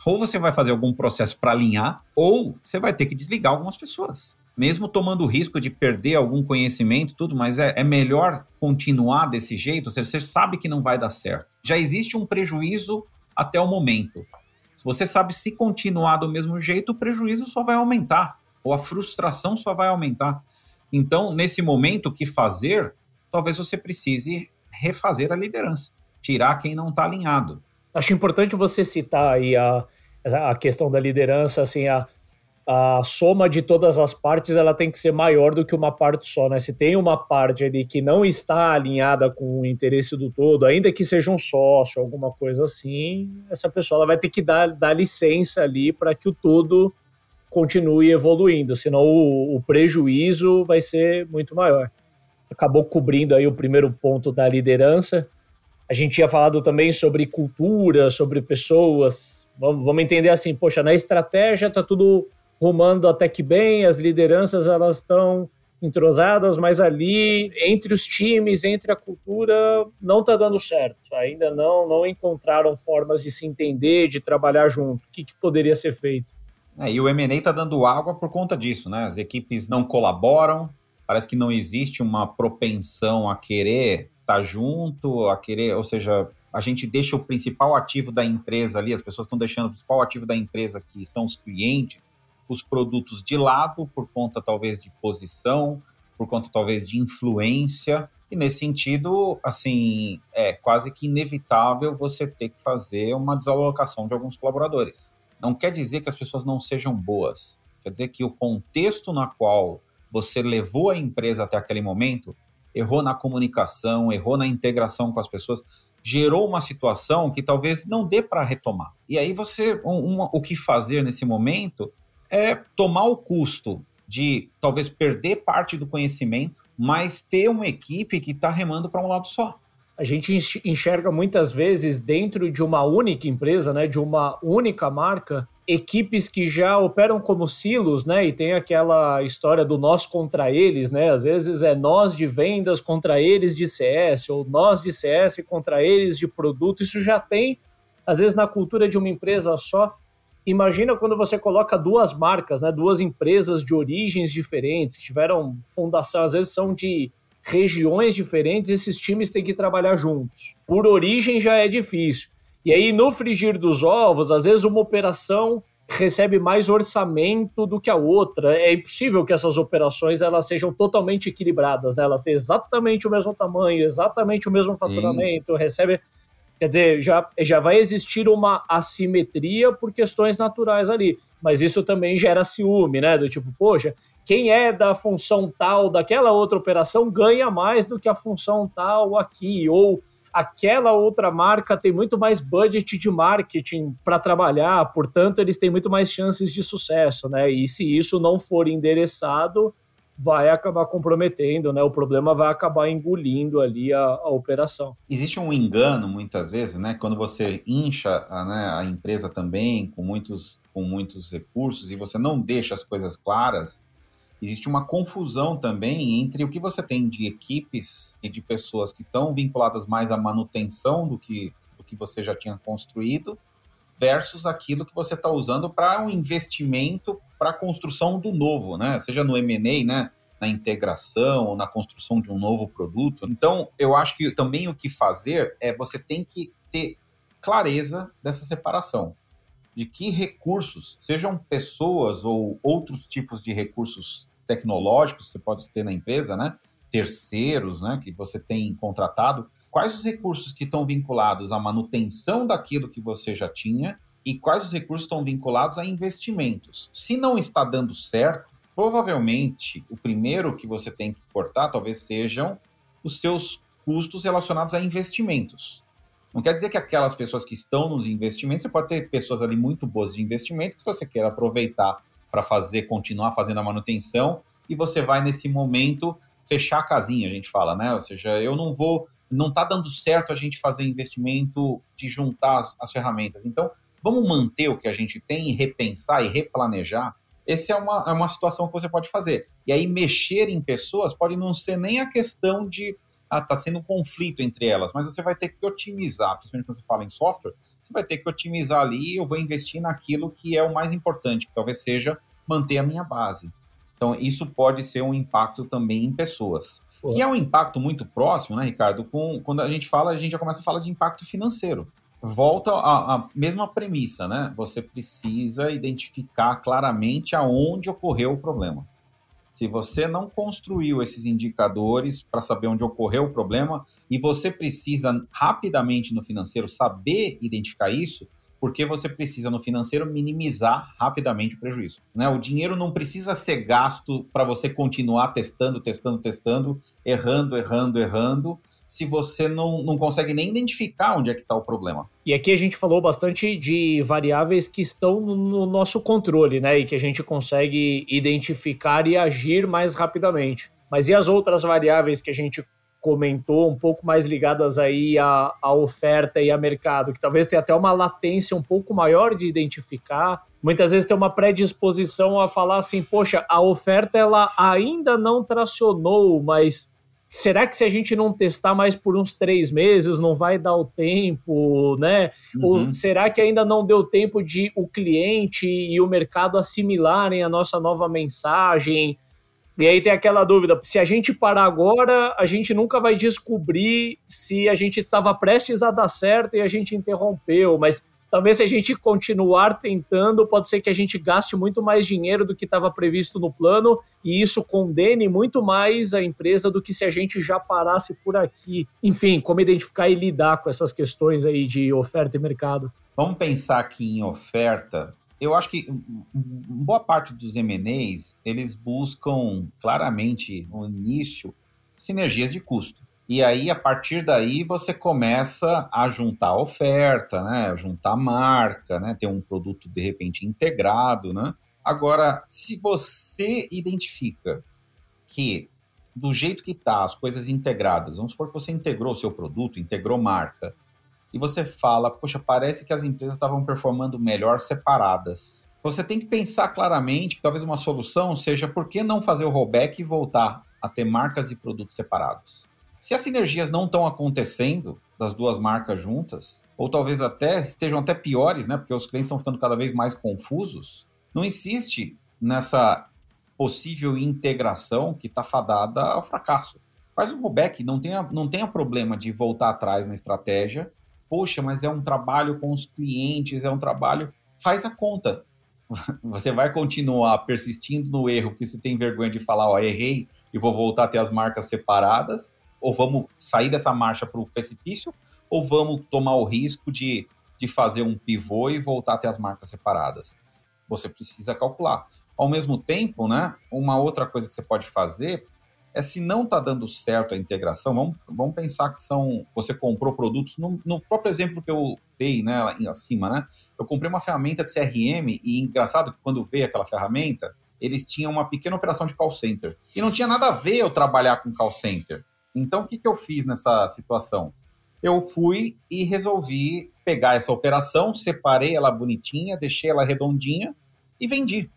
Ou você vai fazer algum processo para alinhar, ou você vai ter que desligar algumas pessoas mesmo tomando o risco de perder algum conhecimento, tudo, mas é, é melhor continuar desse jeito, você, você sabe que não vai dar certo. Já existe um prejuízo até o momento. Se você sabe se continuar do mesmo jeito, o prejuízo só vai aumentar, ou a frustração só vai aumentar. Então, nesse momento, o que fazer? Talvez você precise refazer a liderança, tirar quem não está alinhado. Acho importante você citar aí a, a questão da liderança, assim, a, a soma de todas as partes ela tem que ser maior do que uma parte só, né? Se tem uma parte ali que não está alinhada com o interesse do todo, ainda que seja um sócio, alguma coisa assim, essa pessoa ela vai ter que dar, dar licença ali para que o todo continue evoluindo, senão o, o prejuízo vai ser muito maior. Acabou cobrindo aí o primeiro ponto da liderança. A gente tinha falado também sobre cultura, sobre pessoas. Vamos, vamos entender assim, poxa, na estratégia tá tudo rumando até que bem, as lideranças elas estão entrosadas, mas ali entre os times, entre a cultura, não está dando certo. Ainda não, não encontraram formas de se entender, de trabalhar junto. O que, que poderia ser feito? É, e o M&A está dando água por conta disso, né? As equipes não colaboram, parece que não existe uma propensão a querer estar tá junto, a querer, ou seja, a gente deixa o principal ativo da empresa ali, as pessoas estão deixando o principal ativo da empresa, que são os clientes, os produtos de lado, por conta talvez de posição, por conta talvez de influência. E nesse sentido, assim, é quase que inevitável você ter que fazer uma desalocação de alguns colaboradores. Não quer dizer que as pessoas não sejam boas, quer dizer que o contexto na qual você levou a empresa até aquele momento errou na comunicação, errou na integração com as pessoas, gerou uma situação que talvez não dê para retomar. E aí você, um, um, o que fazer nesse momento é tomar o custo de talvez perder parte do conhecimento, mas ter uma equipe que está remando para um lado só. A gente enxerga muitas vezes dentro de uma única empresa, né, de uma única marca, equipes que já operam como silos, né? E tem aquela história do nós contra eles, né? Às vezes é nós de vendas contra eles de CS, ou nós de CS contra eles de produto. Isso já tem, às vezes, na cultura de uma empresa só. Imagina quando você coloca duas marcas, né? Duas empresas de origens diferentes, tiveram fundação, às vezes são de regiões diferentes, esses times têm que trabalhar juntos. Por origem já é difícil. E aí, no frigir dos ovos, às vezes uma operação recebe mais orçamento do que a outra. É impossível que essas operações elas sejam totalmente equilibradas, né? Elas têm exatamente o mesmo tamanho, exatamente o mesmo faturamento, Sim. recebe. Quer dizer, já, já vai existir uma assimetria por questões naturais ali. Mas isso também gera ciúme, né? Do tipo, poxa, quem é da função tal daquela outra operação ganha mais do que a função tal aqui. Ou aquela outra marca tem muito mais budget de marketing para trabalhar, portanto, eles têm muito mais chances de sucesso, né? E se isso não for endereçado, vai acabar comprometendo, né? O problema vai acabar engolindo ali a, a operação. Existe um engano muitas vezes, né? Quando você incha a, né, a empresa também com muitos, com muitos recursos e você não deixa as coisas claras, existe uma confusão também entre o que você tem de equipes e de pessoas que estão vinculadas mais à manutenção do que, do que você já tinha construído versus aquilo que você está usando para um investimento para a construção do novo, né? Seja no M&A, né? na integração ou na construção de um novo produto. Então, eu acho que também o que fazer é você tem que ter clareza dessa separação de que recursos, sejam pessoas ou outros tipos de recursos tecnológicos que você pode ter na empresa, né? terceiros né, que você tem contratado, quais os recursos que estão vinculados à manutenção daquilo que você já tinha e quais os recursos estão vinculados a investimentos. Se não está dando certo, provavelmente o primeiro que você tem que cortar talvez sejam os seus custos relacionados a investimentos. Não quer dizer que aquelas pessoas que estão nos investimentos, você pode ter pessoas ali muito boas de investimento que você quer aproveitar para fazer, continuar fazendo a manutenção, e você vai nesse momento fechar a casinha, a gente fala, né? Ou seja, eu não vou, não está dando certo a gente fazer investimento de juntar as, as, ferramentas. Então, vamos manter o que a gente tem e repensar e replanejar. Essa é uma, é uma situação que você pode fazer. E aí, mexer em pessoas pode não ser nem a questão de ah, tá sendo um conflito entre elas, mas você vai ter que otimizar, principalmente quando você fala em software, você vai ter que otimizar ali, eu vou investir naquilo que é o mais importante, que talvez seja manter a minha base. Então, isso pode ser um impacto também em pessoas. Pô. Que é um impacto muito próximo, né, Ricardo? Com, quando a gente fala, a gente já começa a falar de impacto financeiro. Volta à, mesma premissa, né? Você precisa identificar claramente aonde ocorreu o problema. Se você não construiu esses indicadores para saber onde ocorreu o problema e você precisa rapidamente no financeiro saber identificar isso, porque você precisa no financeiro minimizar rapidamente o prejuízo. Né? O dinheiro não precisa ser gasto para você continuar testando, testando, testando, errando, errando, errando, se você não, não consegue nem identificar onde é que está o problema. E aqui a gente falou bastante de variáveis que estão no nosso controle, né? E que a gente consegue identificar e agir mais rapidamente. Mas e as outras variáveis que a gente comentou, um pouco mais ligadas aí à, à oferta e a mercado, que talvez tenha até uma latência um pouco maior de identificar. Muitas vezes tem uma predisposição a falar assim, poxa, a oferta ela ainda não tracionou, mas será que se a gente não testar mais por uns três meses não vai dar o tempo, né? Uhum. Ou será que ainda não deu tempo de o cliente e o mercado assimilarem a nossa nova mensagem? E aí tem aquela dúvida: se a gente parar agora, a gente nunca vai descobrir se a gente estava prestes a dar certo e a gente interrompeu, mas talvez se a gente continuar tentando, pode ser que a gente gaste muito mais dinheiro do que estava previsto no plano e isso condene muito mais a empresa do que se a gente já parasse por aqui. Enfim, como identificar e lidar com essas questões aí de oferta e mercado? Vamos pensar aqui em oferta eu acho que boa parte dos M&As, eles buscam claramente no início sinergias de custo. E aí, a partir daí, você começa a juntar oferta, né? juntar marca, né? ter um produto, de repente, integrado. Né? Agora, se você identifica que, do jeito que está, as coisas integradas, vamos supor que você integrou o seu produto, integrou marca, e você fala, poxa, parece que as empresas estavam performando melhor separadas. Você tem que pensar claramente que talvez uma solução seja por que não fazer o rollback e voltar a ter marcas e produtos separados. Se as sinergias não estão acontecendo das duas marcas juntas, ou talvez até estejam até piores, né, porque os clientes estão ficando cada vez mais confusos, não insiste nessa possível integração que está fadada ao fracasso. Faz um rollback, não tenha, não tenha problema de voltar atrás na estratégia poxa, mas é um trabalho com os clientes, é um trabalho. Faz a conta. Você vai continuar persistindo no erro que você tem vergonha de falar, ó, errei e vou voltar a ter as marcas separadas, ou vamos sair dessa marcha para o precipício, ou vamos tomar o risco de, de fazer um pivô e voltar a ter as marcas separadas. Você precisa calcular. Ao mesmo tempo, né, uma outra coisa que você pode fazer é se não está dando certo a integração, vamos, vamos pensar que são. Você comprou produtos, no, no, próprio exemplo que eu dei né, acima, né? Eu comprei uma ferramenta de CRM e engraçado que quando veio aquela ferramenta, eles tinham uma pequena operação de call center. E não tinha nada a ver eu trabalhar com call center. Então, o que, que eu fiz nessa situação? Eu fui e resolvi pegar essa operação, separei ela bonitinha, deixei ela redondinha e vendi.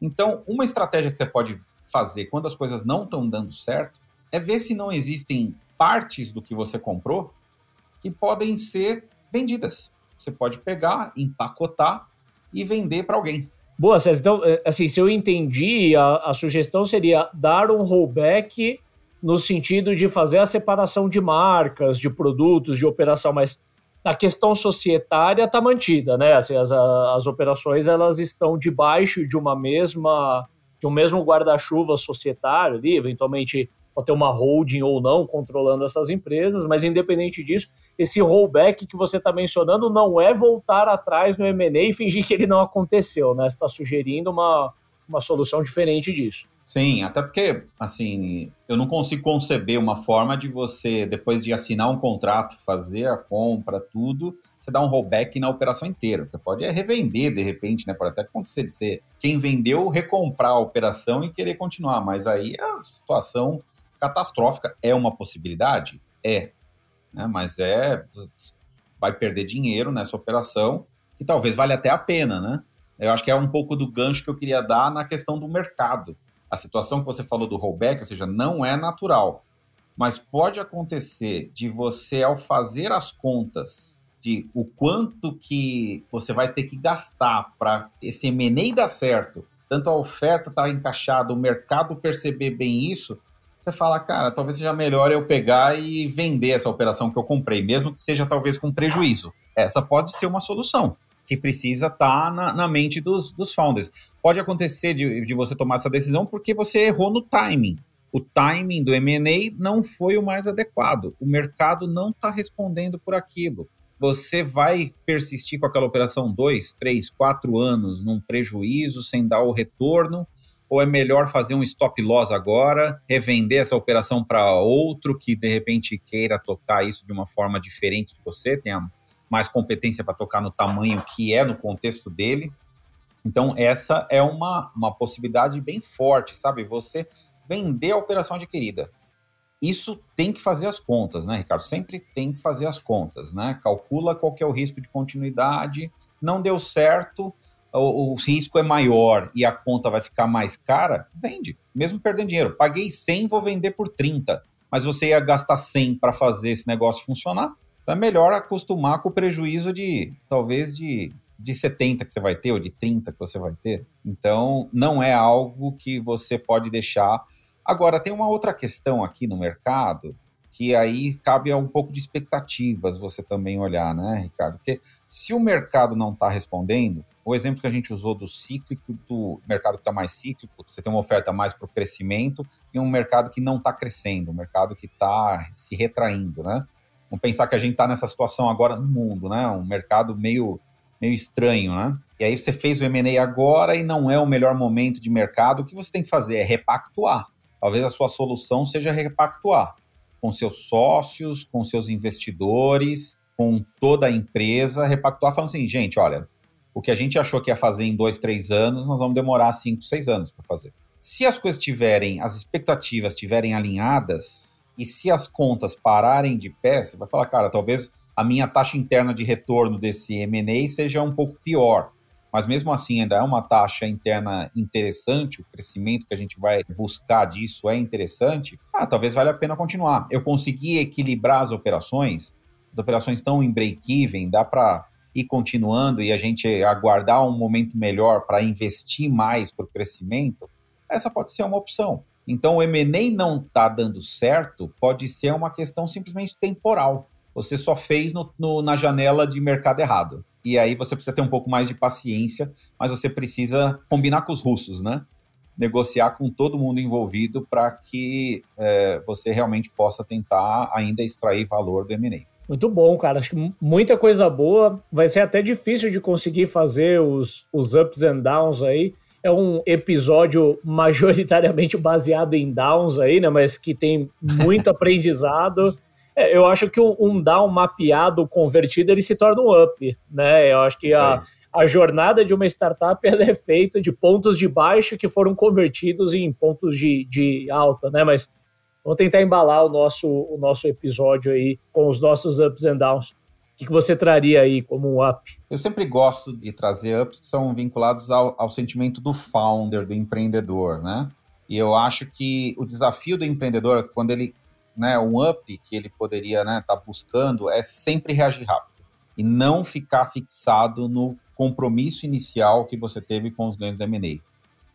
Então, uma estratégia que você pode fazer quando as coisas não estão dando certo é ver se não existem partes do que você comprou que podem ser vendidas. Você pode pegar, empacotar e vender para alguém. Boa, César. Então, é, assim, se eu entendi, a, a sugestão seria dar um rollback no sentido de fazer a separação de marcas, de produtos, de operação, mas a questão societária está mantida, né? Assim, as, as operações elas estão debaixo de uma mesma de um mesmo guarda-chuva societário ali, eventualmente pode ter uma holding ou não controlando essas empresas, mas independente disso, esse rollback que você está mencionando não é voltar atrás no M&A e fingir que ele não aconteceu, né? Você está sugerindo uma, uma solução diferente disso. Sim, até porque, assim, eu não consigo conceber uma forma de você, depois de assinar um contrato, fazer a compra, tudo, você dá um rollback na operação inteira. Você pode revender, de repente, né? Pode até acontecer de ser quem vendeu recomprar a operação e querer continuar, mas aí a situação catastrófica é uma possibilidade? É. Né? Mas é. Vai perder dinheiro nessa operação, que talvez valha até a pena, né? Eu acho que é um pouco do gancho que eu queria dar na questão do mercado. A situação que você falou do rollback, ou seja, não é natural. Mas pode acontecer de você, ao fazer as contas de o quanto que você vai ter que gastar para esse M&A dar certo, tanto a oferta estar tá encaixada, o mercado perceber bem isso, você fala, cara, talvez seja melhor eu pegar e vender essa operação que eu comprei, mesmo que seja talvez com prejuízo. Essa pode ser uma solução que precisa estar tá na, na, mente dos, dos founders. Pode acontecer de, de você tomar essa decisão porque você errou no timing. O timing do M&A não foi o mais adequado. O mercado não está respondendo por aquilo você vai persistir com aquela operação dois, três, quatro anos num prejuízo sem dar o retorno? Ou é melhor fazer um stop loss agora, revender essa operação para outro que de repente queira tocar isso de uma forma diferente de você, tenha mais competência para tocar no tamanho que é no contexto dele? Então, essa é uma, uma possibilidade bem forte, sabe? Você vender a operação adquirida isso tem que fazer as contas, né, Ricardo? Sempre tem que fazer as contas, né? Calcula qual é o risco de continuidade. Não deu certo, o, o, risco é maior e a conta vai ficar mais cara, vende, mesmo perdendo dinheiro. Paguei 100, vou vender por 30, mas você ia gastar 100 para fazer esse negócio funcionar. Então é melhor acostumar com o prejuízo de talvez de, de 70 que você vai ter ou de 30 que você vai ter. Então não é algo que você pode deixar Agora, tem uma outra questão aqui no mercado que aí cabe a um pouco de expectativas você também olhar, né, Ricardo? Porque se o mercado não está respondendo, o exemplo que a gente usou do cíclico, do mercado que está mais cíclico, você tem uma oferta mais para o crescimento e um mercado que não está crescendo, um mercado que está se retraindo, né? Vamos pensar que a gente está nessa situação agora no mundo, né? Um mercado meio, meio estranho, né? E aí você fez o M&A agora e não é o melhor momento de mercado. O que você tem que fazer é repactuar. Talvez a sua solução seja repactuar com seus sócios, com seus investidores, com toda a empresa, repactuar falando assim, gente, olha, o que a gente achou que ia fazer em dois, três anos, nós vamos demorar cinco, seis anos para fazer. Se as coisas tiverem, as expectativas estiverem alinhadas e se as contas pararem de pé, você vai falar, cara, talvez a minha taxa interna de retorno desse M&A seja um pouco pior mas mesmo assim ainda é uma taxa interna interessante, o crescimento que a gente vai buscar disso é interessante, ah, talvez valha a pena continuar. Eu consegui equilibrar as operações, as operações estão em break-even, dá para ir continuando e a gente aguardar um momento melhor para investir mais para o crescimento, essa pode ser uma opção. Então, o M&A não está dando certo, pode ser uma questão simplesmente temporal. Você só fez no, no, na janela de mercado errado e aí você precisa ter um pouco mais de paciência, mas você precisa combinar com os russos, né? Negociar com todo mundo envolvido para que é, você realmente possa tentar ainda extrair valor do M&A. Muito bom, cara. Acho que muita coisa boa. Vai ser até difícil de conseguir fazer os, os ups and downs aí. É um episódio majoritariamente baseado em downs aí, né? Mas que tem muito aprendizado. É, eu acho que um, um, down mapeado, convertido, ele se torna um up, né? Eu acho que a, a jornada de uma startup ela é feita de pontos de baixo que foram convertidos em pontos de, de alta, né? Mas vamos tentar embalar o nosso, o nosso episódio aí com os nossos ups and downs. Que, que você traria aí como um up? Eu sempre gosto de trazer ups que são vinculados ao, ao sentimento do founder, do empreendedor, né? E eu acho que o desafio do empreendedor, quando ele né, um up que ele poderia estar né, tá buscando é sempre reagir rápido e não ficar fixado no compromisso inicial que você teve com os ganhos da M&A.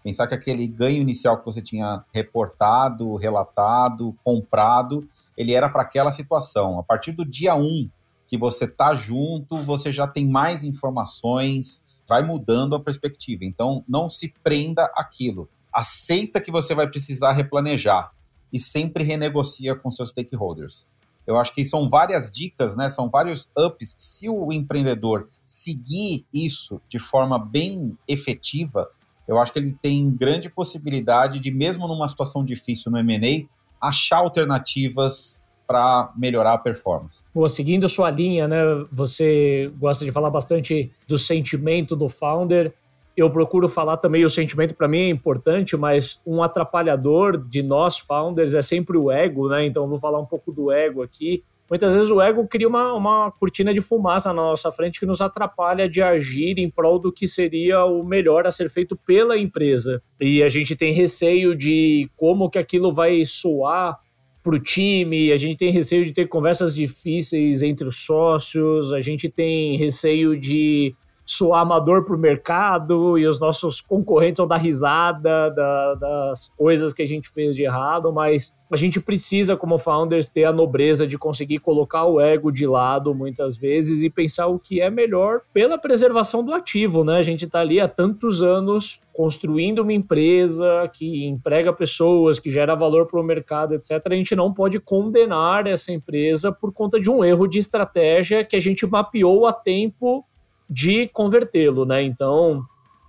Pensar que aquele ganho inicial que você tinha reportado, relatado, comprado, ele era para aquela situação. A partir do dia 1 um, que você tá junto, você já tem mais informações, vai mudando a perspectiva. Então, não se prenda aquilo. Aceita que você vai precisar replanejar e sempre renegocia com seus stakeholders. Eu acho que são várias dicas, né? São vários ups que se o empreendedor seguir isso de forma bem efetiva, eu acho que ele tem grande possibilidade de, mesmo numa situação difícil no M&A, achar alternativas para melhorar a performance. Boa, seguindo sua linha, né? Você gosta de falar bastante do sentimento do founder eu procuro falar também o sentimento para mim é importante, mas um atrapalhador de nós founders é sempre o ego, né? Então vou falar um pouco do ego aqui. Muitas vezes o ego cria uma, uma cortina de fumaça na nossa frente que nos atrapalha de agir em prol do que seria o melhor a ser feito pela empresa. E a gente tem receio de como que aquilo vai soar para o time, a gente tem receio de ter conversas difíceis entre os sócios, a gente tem receio de soar amador para o mercado e os nossos concorrentes vão dar risada da, das coisas que a gente fez de errado, mas a gente precisa, como founders, ter a nobreza de conseguir colocar o ego de lado muitas vezes e pensar o que é melhor pela preservação do ativo, né? A gente está ali há tantos anos construindo uma empresa que emprega pessoas, que gera valor para o mercado, etc. A gente não pode condenar essa empresa por conta de um erro de estratégia que a gente mapeou a tempo de convertê-lo, né? Então,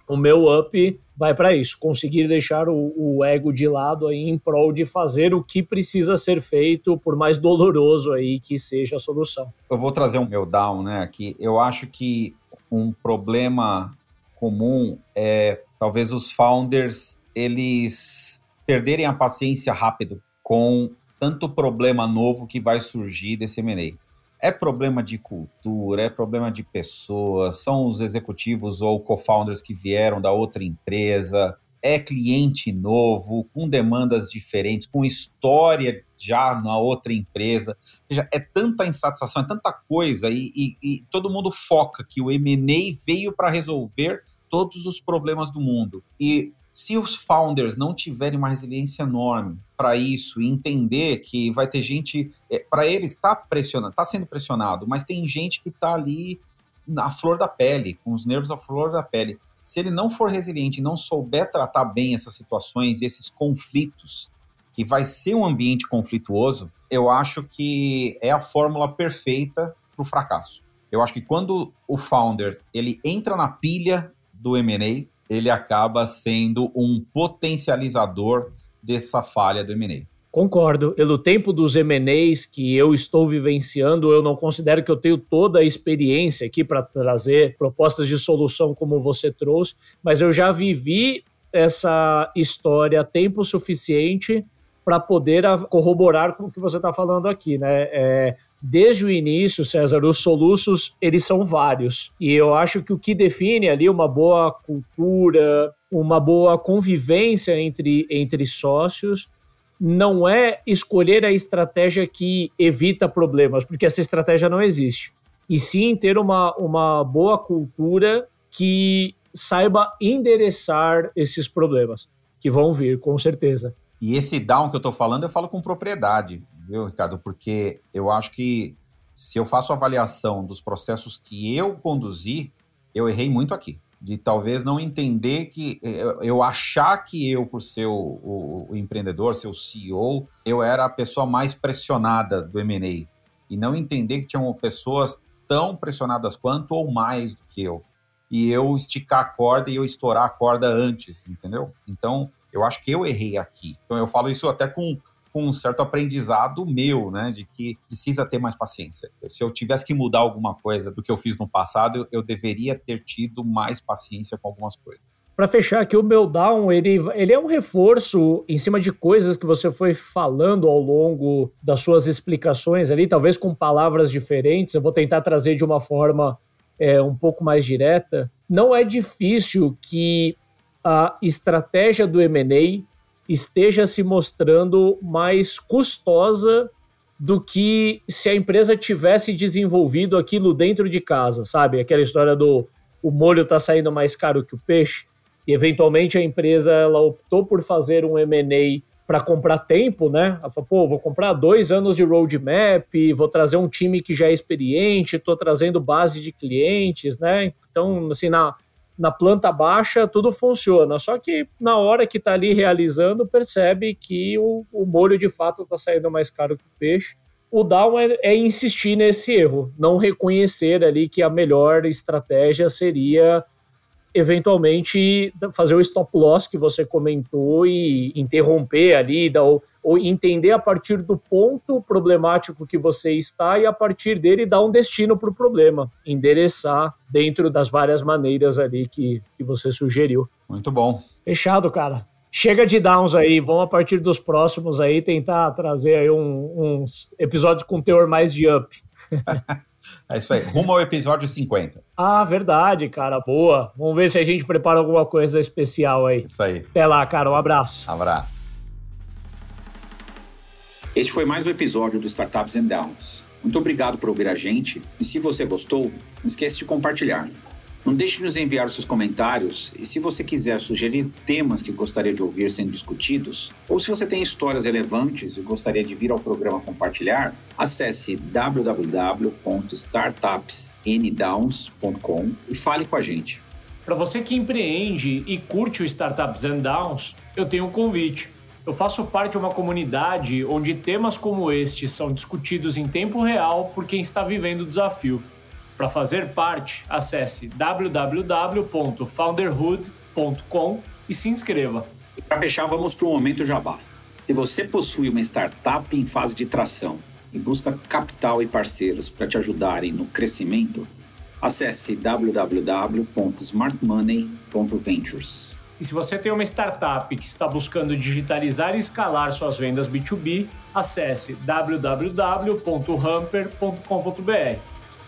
o meu up vai para isso, conseguir deixar o, o, ego de lado aí em prol de fazer o que precisa ser feito, por mais doloroso aí que seja a solução. Eu vou trazer um meu down, né? Aqui, eu acho que um problema comum é talvez os founders eles perderem a paciência rápido com tanto problema novo que vai surgir desse M&A. É problema de cultura, é problema de pessoas, são os executivos ou co-founders que vieram da outra empresa, é cliente novo, com demandas diferentes, com história já na outra empresa. Ou seja, é tanta insatisfação, é tanta coisa, e, e, e todo mundo foca que o M&A veio para resolver todos os problemas do mundo. E Se os founders não tiverem uma resiliência enorme para isso e entender que vai ter gente, é, para eles está pressionando, está sendo pressionado, mas tem gente que está ali na flor da pele, com os nervos à flor da pele. Se ele não for resiliente não souber tratar bem essas situações esses conflitos, que vai ser um ambiente conflituoso, eu acho que é a fórmula perfeita para o fracasso. Eu acho que quando o founder ele entra na pilha do M&A, ele acaba sendo um potencializador dessa falha do M&A. Concordo. Pelo tempo dos M&As que eu estou vivenciando, eu não considero que eu tenho toda a experiência aqui para trazer propostas de solução como você trouxe, mas eu já vivi essa história tempo suficiente para poder corroborar com o que você está falando aqui, né? É, desde o início, César, os soluços eles são vários e eu acho que o que define ali uma boa cultura, uma boa convivência entre, entre sócios não é escolher a estratégia que evita problemas, porque essa estratégia não existe. E sim ter uma, uma boa cultura que saiba endereçar esses problemas, que vão vir, com certeza. E esse down que eu estou falando, eu falo com propriedade, viu, Ricardo? Porque eu acho que se eu faço avaliação dos processos que eu conduzi, eu errei muito aqui de talvez não entender que eu, eu achar que eu, por ser o, o, o, empreendedor, ser o CEO, eu era a pessoa mais pressionada do M&A e não entender que tinham pessoas tão pressionadas quanto ou mais do que eu. E eu esticar a corda e eu estourar a corda antes, entendeu? Então, eu acho que eu errei aqui. Então, eu falo isso até com com um certo aprendizado meu, né, de que precisa ter mais paciência. Se eu tivesse que mudar alguma coisa do que eu fiz no passado, eu deveria ter tido mais paciência com algumas coisas. Para fechar aqui, o meu down, ele, ele é um reforço em cima de coisas que você foi falando ao longo das suas explicações ali, talvez com palavras diferentes. Eu vou tentar trazer de uma forma é, um pouco mais direta. Não é difícil que a estratégia do M&A esteja se mostrando mais custosa do que se a empresa tivesse desenvolvido aquilo dentro de casa, sabe? Aquela história do o molho está saindo mais caro que o peixe e eventualmente a empresa ela optou por fazer um M&A para comprar tempo, né? Ela falou, pô, vou comprar dois anos de roadmap, vou trazer um time que já é experiente, estou trazendo base de clientes, né? Então, assim, na, na planta baixa tudo funciona. Só que na hora que está ali realizando, percebe que o, o molho de fato está saindo mais caro que o peixe. O down é, é, insistir nesse erro, não reconhecer ali que a melhor estratégia seria eventualmente fazer o stop loss que você comentou e interromper ali, dar o, ou entender a partir do ponto problemático que você está e a partir dele dar um destino para o problema, endereçar dentro das várias maneiras ali que, que você sugeriu. Muito bom. Fechado, cara. Chega de downs aí, vamos a partir dos próximos aí tentar trazer aí um, uns episódios com teor mais de up. É isso aí, rumo ao episódio 50. Ah, verdade, cara, boa. Vamos ver se a gente prepara alguma coisa especial aí. Isso aí. Até lá, cara, um abraço. abraço. Este foi mais um episódio do Startups and Downs. Muito obrigado por ouvir a gente e se você gostou, não esqueça de compartilhar. Não deixe de nos enviar os seus comentários e se você quiser sugerir temas que gostaria de ouvir sendo discutidos, ou se você tem histórias relevantes e gostaria de vir ao programa compartilhar, acesse www.startupsndowns.com e fale com a gente. Para você que empreende e curte o Startups and Downs, eu tenho um convite. Eu faço parte de uma comunidade onde temas como este são discutidos em tempo real por quem está vivendo o desafio. Para fazer parte, acesse www.founderhood.com e se inscreva. Para fechar, vamos para o momento jabá. Se você possui uma startup em fase de tração e busca capital e parceiros para te ajudarem no crescimento, acesse www.smartmoney.ventures. E se você tem uma startup que está buscando digitalizar e escalar suas vendas B2B, acesse www.hamper.com.br.